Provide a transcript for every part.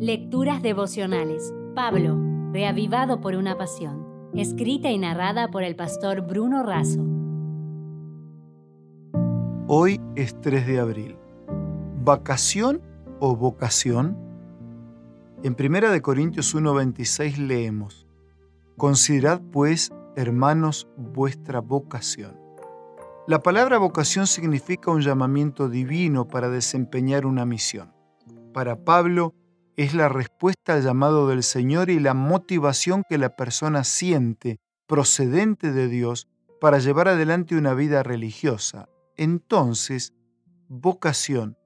Lecturas devocionales. Pablo, reavivado por una pasión. Escrita y narrada por el pastor Bruno Razo. Hoy es 3 de abril. ¿Vacación o vocación? En 1 de Corintios 1:26 leemos: Considerad pues, hermanos, vuestra vocación. La palabra vocación significa un llamamiento divino para desempeñar una misión. Para Pablo, es la respuesta al llamado del Señor y la motivación que la persona siente procedente de Dios para llevar adelante una vida religiosa. Entonces, vocación,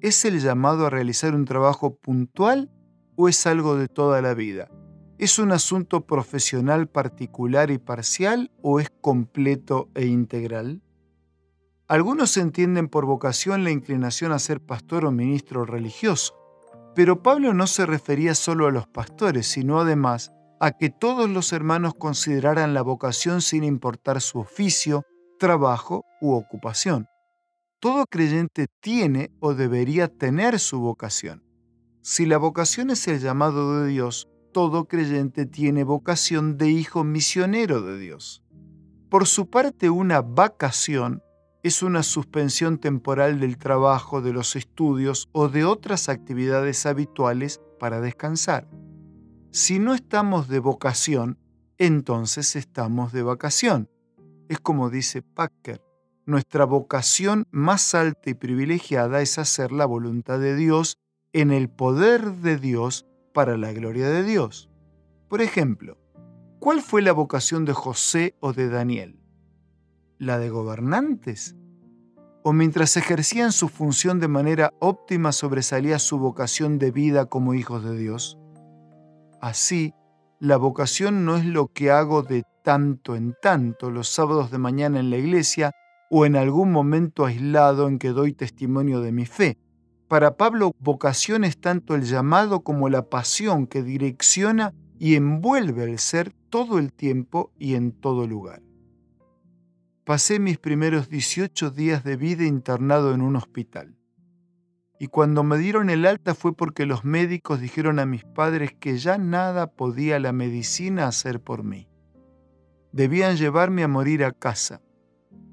¿es el llamado a realizar un trabajo puntual o es algo de toda la vida? ¿Es un asunto profesional particular y parcial o es completo e integral? Algunos entienden por vocación la inclinación a ser pastor o ministro religioso. Pero Pablo no se refería solo a los pastores, sino además a que todos los hermanos consideraran la vocación sin importar su oficio, trabajo u ocupación. Todo creyente tiene o debería tener su vocación. Si la vocación es el llamado de Dios, todo creyente tiene vocación de hijo misionero de Dios. Por su parte, una vacación es una suspensión temporal del trabajo, de los estudios o de otras actividades habituales para descansar. Si no estamos de vocación, entonces estamos de vacación. Es como dice Packer, nuestra vocación más alta y privilegiada es hacer la voluntad de Dios en el poder de Dios para la gloria de Dios. Por ejemplo, ¿cuál fue la vocación de José o de Daniel? La de gobernantes? ¿O mientras ejercían su función de manera óptima sobresalía su vocación de vida como hijos de Dios? Así, la vocación no es lo que hago de tanto en tanto los sábados de mañana en la iglesia o en algún momento aislado en que doy testimonio de mi fe. Para Pablo, vocación es tanto el llamado como la pasión que direcciona y envuelve el ser todo el tiempo y en todo lugar. Pasé mis primeros 18 días de vida internado en un hospital. Y cuando me dieron el alta fue porque los médicos dijeron a mis padres que ya nada podía la medicina hacer por mí. Debían llevarme a morir a casa.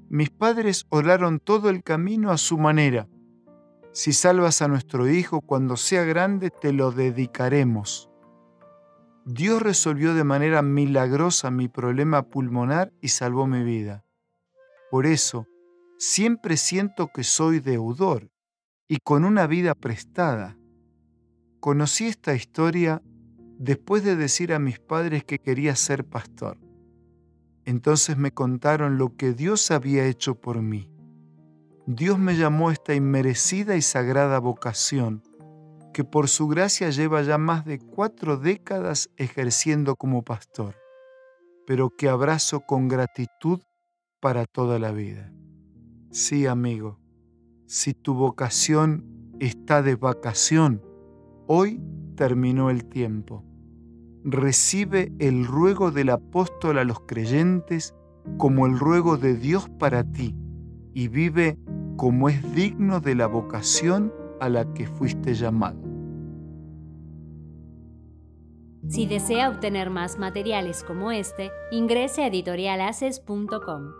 Mis padres oraron todo el camino a su manera. Si salvas a nuestro hijo cuando sea grande, te lo dedicaremos. Dios resolvió de manera milagrosa mi problema pulmonar y salvó mi vida. Por eso, siempre siento que soy deudor y con una vida prestada. Conocí esta historia después de decir a mis padres que quería ser pastor. Entonces me contaron lo que Dios había hecho por mí. Dios me llamó a esta inmerecida y sagrada vocación, que por su gracia lleva ya más de cuatro décadas ejerciendo como pastor, pero que abrazo con gratitud para toda la vida. Sí, amigo, si tu vocación está de vacación, hoy terminó el tiempo. Recibe el ruego del apóstol a los creyentes como el ruego de Dios para ti y vive como es digno de la vocación a la que fuiste llamado. Si desea obtener más materiales como este, ingrese a editorialaces.com.